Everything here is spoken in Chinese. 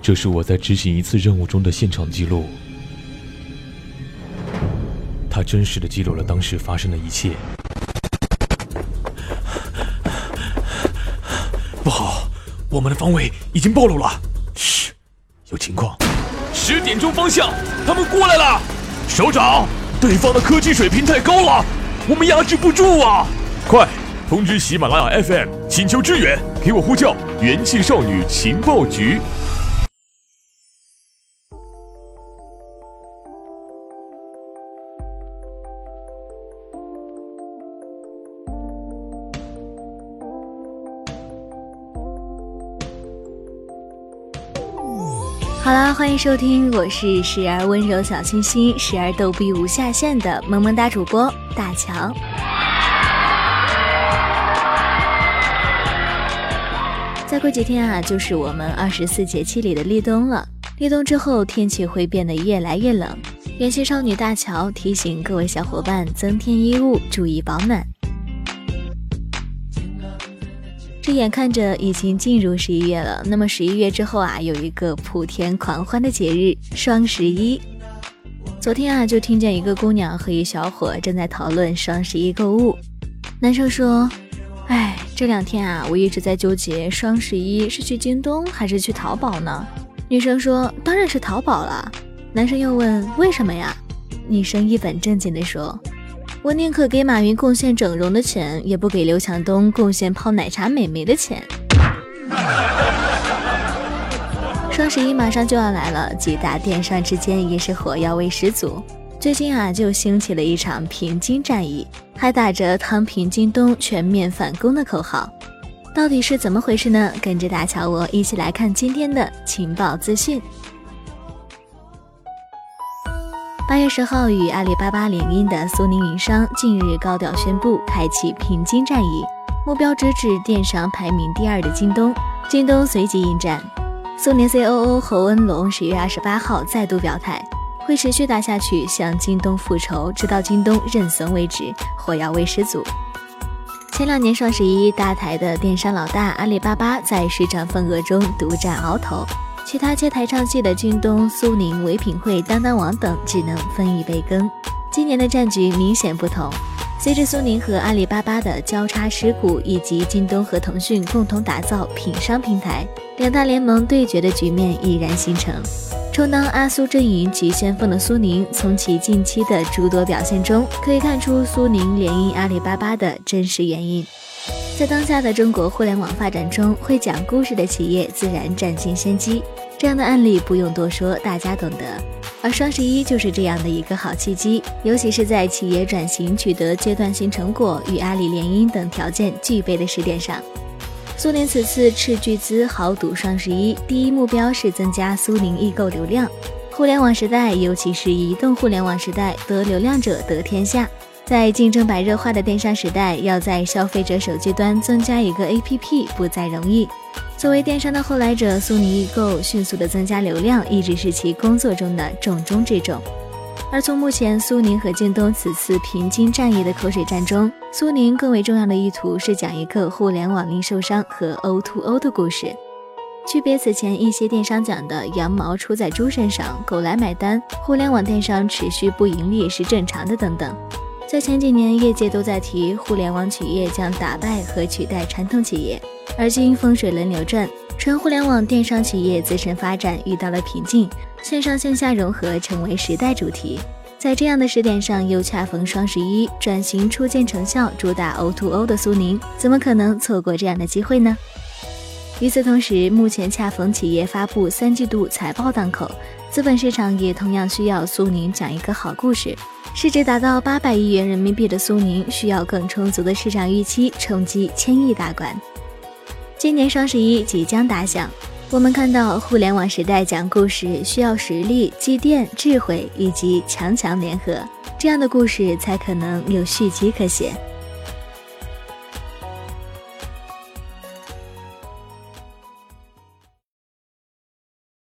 这是我在执行一次任务中的现场记录，他真实的记录了当时发生的一切。不好，我们的方位已经暴露了。嘘，有情况。十点钟方向，他们过来了。首长，对方的科技水平太高了，我们压制不住啊！快通知喜马拉雅 FM，请求支援，给我呼叫元气少女情报局。好啦，欢迎收听，我是时而温柔小清新，时而逗逼无下限的萌萌哒主播大乔。再过几天啊，就是我们二十四节气里的立冬了。立冬之后，天气会变得越来越冷。元气少女大乔提醒各位小伙伴增添衣物，注意保暖。这眼看着已经进入十一月了，那么十一月之后啊，有一个普天狂欢的节日——双十一。昨天啊，就听见一个姑娘和一小伙正在讨论双十一购物。男生说：“哎，这两天啊，我一直在纠结双十一是去京东还是去淘宝呢？”女生说：“当然是淘宝了。”男生又问：“为什么呀？”女生一本正经地说。我宁可给马云贡献整容的钱，也不给刘强东贡献泡奶茶美眉的钱。双十一马上就要来了，几大电商之间也是火药味十足。最近啊，就兴起了一场平津战役，还打着“躺平京东，全面反攻”的口号。到底是怎么回事呢？跟着大乔我一起来看今天的情报资讯。月十号，与阿里巴巴联姻的苏宁云商近日高调宣布开启平津战役，目标直指电商排名第二的京东。京东随即应战。苏宁 COO 侯恩龙十月二十八号再度表态，会持续打下去，向京东复仇，直到京东认怂为止，火药味十足。前两年双十一，大台的电商老大阿里巴巴在市场份额中独占鳌头。其他接台唱戏的京东、苏宁、唯品会、当当网等只能分一杯羹。今年的战局明显不同，随着苏宁和阿里巴巴的交叉持股，以及京东和腾讯共同打造品商平台，两大联盟对决的局面已然形成。充当阿苏阵营急先锋的苏宁，从其近期的诸多表现中可以看出苏宁联姻阿里巴巴的真实原因。在当下的中国互联网发展中，会讲故事的企业自然占尽先机。这样的案例不用多说，大家懂得。而双十一就是这样的一个好契机，尤其是在企业转型取得阶段性成果、与阿里联姻等条件具备的时点上。苏宁此次斥巨资豪赌双十一，第一目标是增加苏宁易购流量。互联网时代，尤其是移动互联网时代，得流量者得天下。在竞争白热化的电商时代，要在消费者手机端增加一个 APP 不再容易。作为电商的后来者，苏宁易购迅速的增加流量，一直是其工作中的重中之重。而从目前苏宁和京东此次平津战役的口水战中，苏宁更为重要的意图是讲一个互联网零售商和 O2O 的故事，区别此前一些电商讲的羊毛出在猪身上，狗来买单，互联网电商持续不盈利是正常的等等。在前几年，业界都在提互联网企业将打败和取代传统企业，而今风水轮流转，纯互联网电商企业自身发展遇到了瓶颈，线上线下融合成为时代主题。在这样的时点上，又恰逢双十一，转型初见成效，主打 O2O 的苏宁，怎么可能错过这样的机会呢？与此同时，目前恰逢企业发布三季度财报档口，资本市场也同样需要苏宁讲一个好故事。市值达到八百亿元人民币的苏宁，需要更充足的市场预期，冲击千亿大关。今年双十一即将打响，我们看到互联网时代讲故事需要实力、积淀、智慧以及强强联合，这样的故事才可能有续集可写。